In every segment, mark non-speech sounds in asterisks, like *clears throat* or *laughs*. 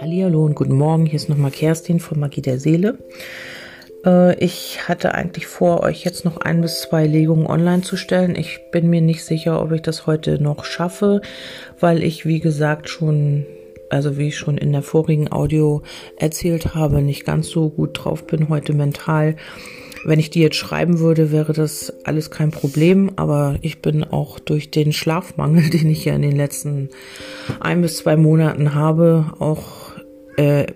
Hallo und guten Morgen. Hier ist nochmal Kerstin von Magie der Seele. Äh, ich hatte eigentlich vor, euch jetzt noch ein bis zwei Legungen online zu stellen. Ich bin mir nicht sicher, ob ich das heute noch schaffe, weil ich, wie gesagt, schon, also wie ich schon in der vorigen Audio erzählt habe, nicht ganz so gut drauf bin heute mental. Wenn ich die jetzt schreiben würde, wäre das alles kein Problem, aber ich bin auch durch den Schlafmangel, *laughs* den ich ja in den letzten ein bis zwei Monaten habe, auch äh,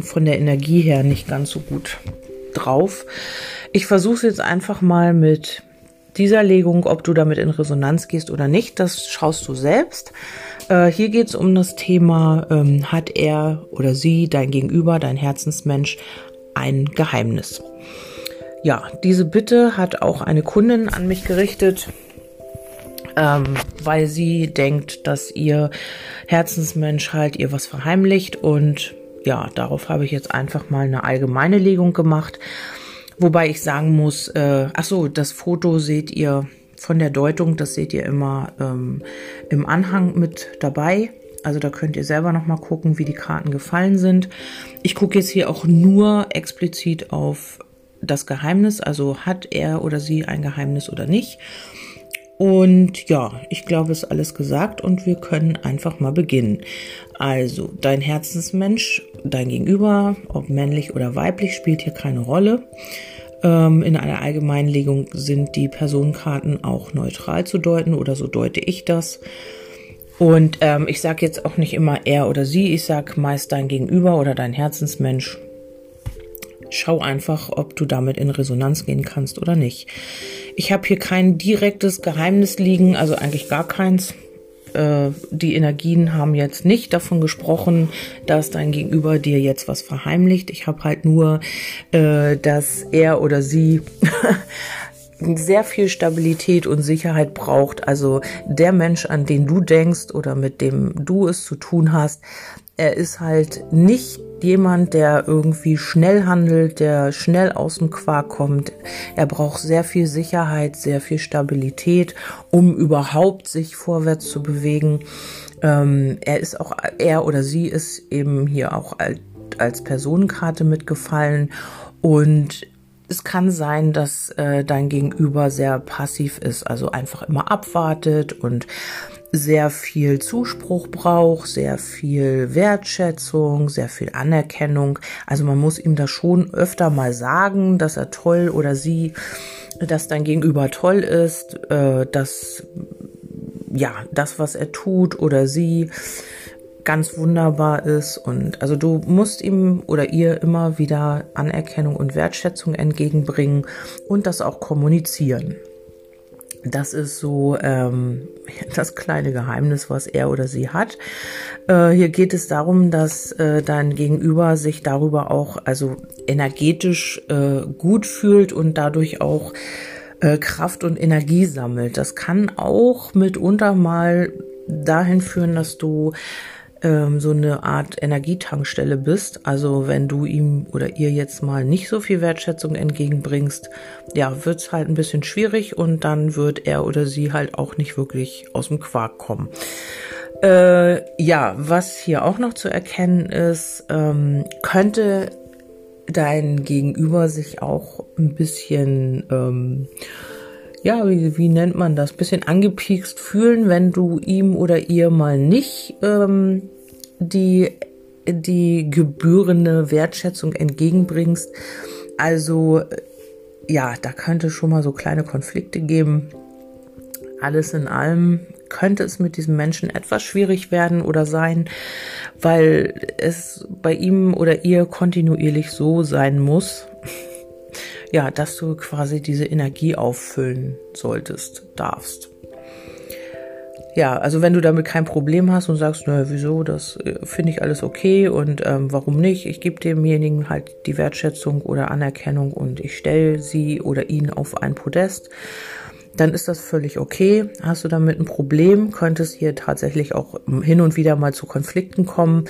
von der Energie her nicht ganz so gut drauf. Ich versuche es jetzt einfach mal mit dieser Legung, ob du damit in Resonanz gehst oder nicht, das schaust du selbst. Äh, hier geht es um das Thema, ähm, hat er oder sie, dein Gegenüber, dein Herzensmensch, ein Geheimnis? Ja, diese Bitte hat auch eine Kundin an mich gerichtet, ähm, weil sie denkt, dass ihr Herzensmensch halt ihr was verheimlicht und ja, darauf habe ich jetzt einfach mal eine allgemeine Legung gemacht. Wobei ich sagen muss, äh, ach so, das Foto seht ihr von der Deutung, das seht ihr immer ähm, im Anhang mit dabei. Also da könnt ihr selber noch mal gucken, wie die Karten gefallen sind. Ich gucke jetzt hier auch nur explizit auf das Geheimnis, also hat er oder sie ein Geheimnis oder nicht. Und ja, ich glaube, es ist alles gesagt und wir können einfach mal beginnen. Also, dein Herzensmensch, dein Gegenüber, ob männlich oder weiblich, spielt hier keine Rolle. Ähm, in einer Allgemeinlegung sind die Personenkarten auch neutral zu deuten oder so deute ich das. Und ähm, ich sage jetzt auch nicht immer er oder sie, ich sage meist dein Gegenüber oder dein Herzensmensch. Schau einfach, ob du damit in Resonanz gehen kannst oder nicht. Ich habe hier kein direktes Geheimnis liegen, also eigentlich gar keins. Äh, die Energien haben jetzt nicht davon gesprochen, dass dein Gegenüber dir jetzt was verheimlicht. Ich habe halt nur, äh, dass er oder sie *laughs* sehr viel Stabilität und Sicherheit braucht. Also der Mensch, an den du denkst oder mit dem du es zu tun hast, er ist halt nicht jemand, der irgendwie schnell handelt, der schnell aus dem Quark kommt. Er braucht sehr viel Sicherheit, sehr viel Stabilität, um überhaupt sich vorwärts zu bewegen. Ähm, er ist auch, er oder sie ist eben hier auch als, als Personenkarte mitgefallen und es kann sein, dass äh, dein Gegenüber sehr passiv ist, also einfach immer abwartet und sehr viel Zuspruch braucht, sehr viel Wertschätzung, sehr viel Anerkennung. Also man muss ihm das schon öfter mal sagen, dass er toll oder sie, dass dein Gegenüber toll ist, äh, dass ja, das, was er tut oder sie ganz wunderbar ist. Und also du musst ihm oder ihr immer wieder Anerkennung und Wertschätzung entgegenbringen und das auch kommunizieren. Das ist so ähm, *laughs* das kleine Geheimnis, was er oder sie hat. Äh, hier geht es darum, dass äh, dein Gegenüber sich darüber auch also energetisch äh, gut fühlt und dadurch auch äh, Kraft und Energie sammelt. Das kann auch mitunter mal dahin führen, dass du ähm, so eine Art Energietankstelle bist. Also wenn du ihm oder ihr jetzt mal nicht so viel Wertschätzung entgegenbringst, ja, wird's halt ein bisschen schwierig und dann wird er oder sie halt auch nicht wirklich aus dem Quark kommen. Äh, ja, was hier auch noch zu erkennen ist, ähm, könnte dein Gegenüber sich auch ein bisschen ähm, ja, wie, wie nennt man das, bisschen angepiekst fühlen, wenn du ihm oder ihr mal nicht ähm, die, die gebührende Wertschätzung entgegenbringst. Also ja, da könnte schon mal so kleine Konflikte geben. Alles in allem könnte es mit diesem Menschen etwas schwierig werden oder sein, weil es bei ihm oder ihr kontinuierlich so sein muss, ja, dass du quasi diese Energie auffüllen solltest, darfst. Ja, also wenn du damit kein Problem hast und sagst, naja, wieso, das äh, finde ich alles okay und ähm, warum nicht, ich gebe demjenigen halt die Wertschätzung oder Anerkennung und ich stelle sie oder ihn auf ein Podest, dann ist das völlig okay. Hast du damit ein Problem, könnte es hier tatsächlich auch hin und wieder mal zu Konflikten kommen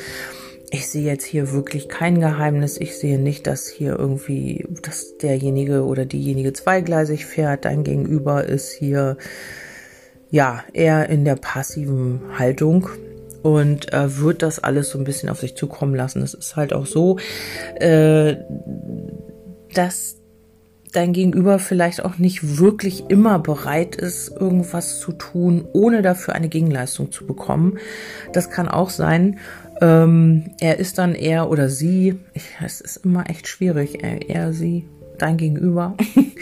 ich sehe jetzt hier wirklich kein Geheimnis. Ich sehe nicht, dass hier irgendwie, dass derjenige oder diejenige zweigleisig fährt. Dein Gegenüber ist hier ja, eher in der passiven Haltung und äh, wird das alles so ein bisschen auf sich zukommen lassen. Es ist halt auch so, äh, dass dein Gegenüber vielleicht auch nicht wirklich immer bereit ist, irgendwas zu tun, ohne dafür eine Gegenleistung zu bekommen. Das kann auch sein. Ähm, er ist dann er oder sie, es ist immer echt schwierig, er, er sie, dein Gegenüber,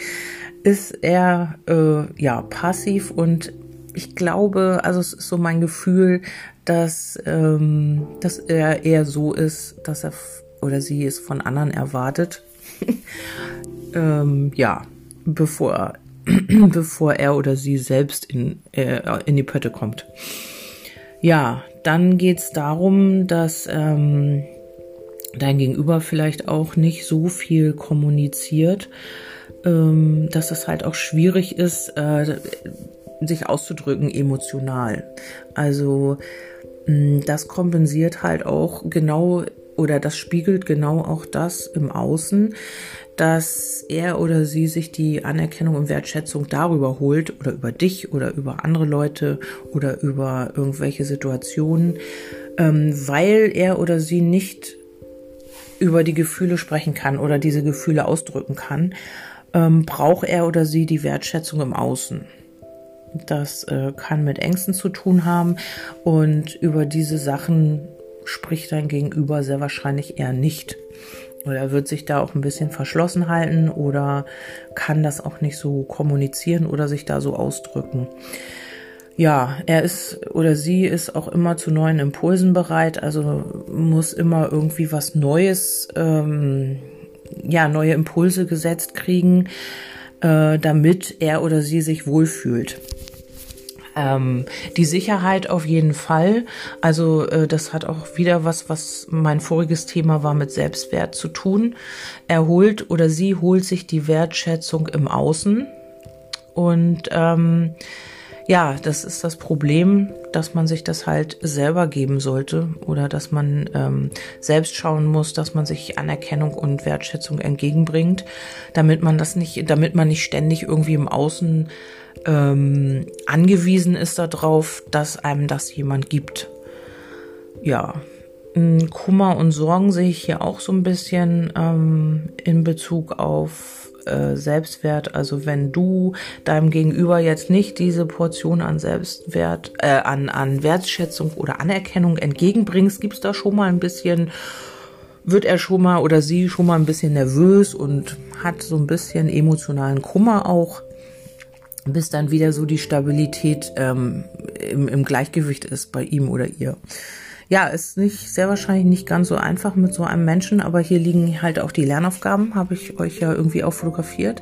*laughs* ist er äh, ja passiv und ich glaube, also es ist so mein Gefühl, dass, ähm, dass er eher so ist, dass er oder sie es von anderen erwartet. *laughs* ähm, ja, bevor, *clears throat* bevor er oder sie selbst in, äh, in die Pötte kommt. Ja, dann geht's darum, dass ähm, dein Gegenüber vielleicht auch nicht so viel kommuniziert, ähm, dass es halt auch schwierig ist, äh, sich auszudrücken emotional. Also mm, das kompensiert halt auch genau oder das spiegelt genau auch das im Außen, dass er oder sie sich die Anerkennung und Wertschätzung darüber holt oder über dich oder über andere Leute oder über irgendwelche Situationen, ähm, weil er oder sie nicht über die Gefühle sprechen kann oder diese Gefühle ausdrücken kann, ähm, braucht er oder sie die Wertschätzung im Außen. Das äh, kann mit Ängsten zu tun haben und über diese Sachen spricht dein Gegenüber sehr wahrscheinlich eher nicht. Oder er wird sich da auch ein bisschen verschlossen halten oder kann das auch nicht so kommunizieren oder sich da so ausdrücken. Ja, er ist oder sie ist auch immer zu neuen Impulsen bereit, also muss immer irgendwie was Neues, ähm, ja, neue Impulse gesetzt kriegen, äh, damit er oder sie sich wohlfühlt. Ähm, die Sicherheit auf jeden Fall. Also äh, das hat auch wieder was, was mein voriges Thema war mit Selbstwert zu tun. Er holt oder sie holt sich die Wertschätzung im Außen. Und ähm, ja, das ist das Problem, dass man sich das halt selber geben sollte oder dass man ähm, selbst schauen muss, dass man sich Anerkennung und Wertschätzung entgegenbringt, damit man das nicht, damit man nicht ständig irgendwie im Außen ähm, angewiesen ist darauf, dass einem das jemand gibt. Ja, Kummer und Sorgen sehe ich hier auch so ein bisschen ähm, in Bezug auf äh, Selbstwert. Also wenn du deinem Gegenüber jetzt nicht diese Portion an Selbstwert, äh, an, an Wertschätzung oder Anerkennung entgegenbringst, gibt's da schon mal ein bisschen, wird er schon mal oder sie schon mal ein bisschen nervös und hat so ein bisschen emotionalen Kummer auch bis dann wieder so die Stabilität ähm, im, im Gleichgewicht ist bei ihm oder ihr. Ja, ist nicht sehr wahrscheinlich nicht ganz so einfach mit so einem Menschen, aber hier liegen halt auch die Lernaufgaben, habe ich euch ja irgendwie auch fotografiert.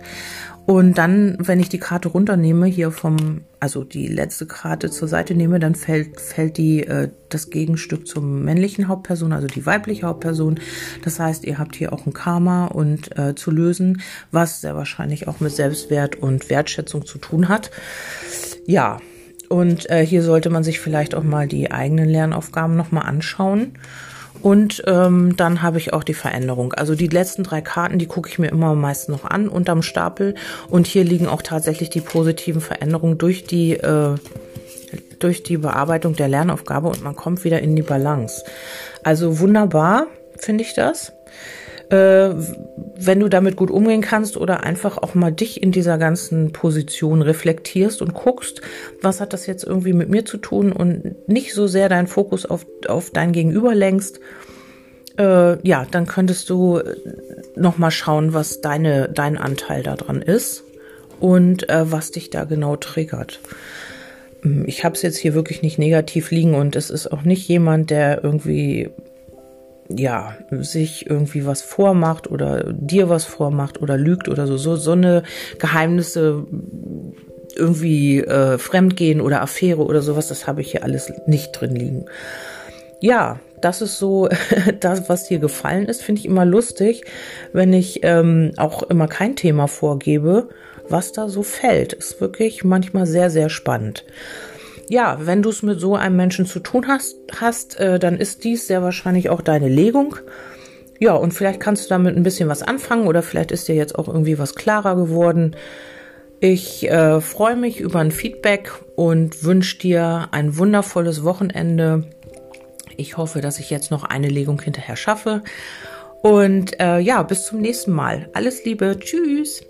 Und dann, wenn ich die Karte runternehme, hier vom, also die letzte Karte zur Seite nehme, dann fällt, fällt die, äh, das Gegenstück zum männlichen Hauptperson, also die weibliche Hauptperson. Das heißt, ihr habt hier auch ein Karma und äh, zu lösen, was sehr wahrscheinlich auch mit Selbstwert und Wertschätzung zu tun hat. Ja, und äh, hier sollte man sich vielleicht auch mal die eigenen Lernaufgaben nochmal anschauen und ähm, dann habe ich auch die Veränderung. Also die letzten drei Karten, die gucke ich mir immer meist noch an unterm Stapel. Und hier liegen auch tatsächlich die positiven Veränderungen durch die, äh, durch die Bearbeitung der Lernaufgabe und man kommt wieder in die Balance. Also wunderbar, finde ich das. Äh, wenn du damit gut umgehen kannst oder einfach auch mal dich in dieser ganzen Position reflektierst und guckst, was hat das jetzt irgendwie mit mir zu tun und nicht so sehr deinen Fokus auf, auf dein Gegenüber lenkst, äh, ja, dann könntest du noch mal schauen, was deine, dein Anteil daran ist und äh, was dich da genau triggert. Hm, ich habe es jetzt hier wirklich nicht negativ liegen und es ist auch nicht jemand, der irgendwie ja, sich irgendwie was vormacht oder dir was vormacht oder lügt oder so, so, so eine Geheimnisse irgendwie äh, Fremdgehen oder Affäre oder sowas, das habe ich hier alles nicht drin liegen. Ja, das ist so *laughs* das, was dir gefallen ist, finde ich immer lustig, wenn ich ähm, auch immer kein Thema vorgebe, was da so fällt. Ist wirklich manchmal sehr, sehr spannend ja, wenn du es mit so einem Menschen zu tun hast, hast äh, dann ist dies sehr wahrscheinlich auch deine Legung. Ja, und vielleicht kannst du damit ein bisschen was anfangen oder vielleicht ist dir jetzt auch irgendwie was klarer geworden. Ich äh, freue mich über ein Feedback und wünsche dir ein wundervolles Wochenende. Ich hoffe, dass ich jetzt noch eine Legung hinterher schaffe. Und äh, ja, bis zum nächsten Mal. Alles Liebe. Tschüss.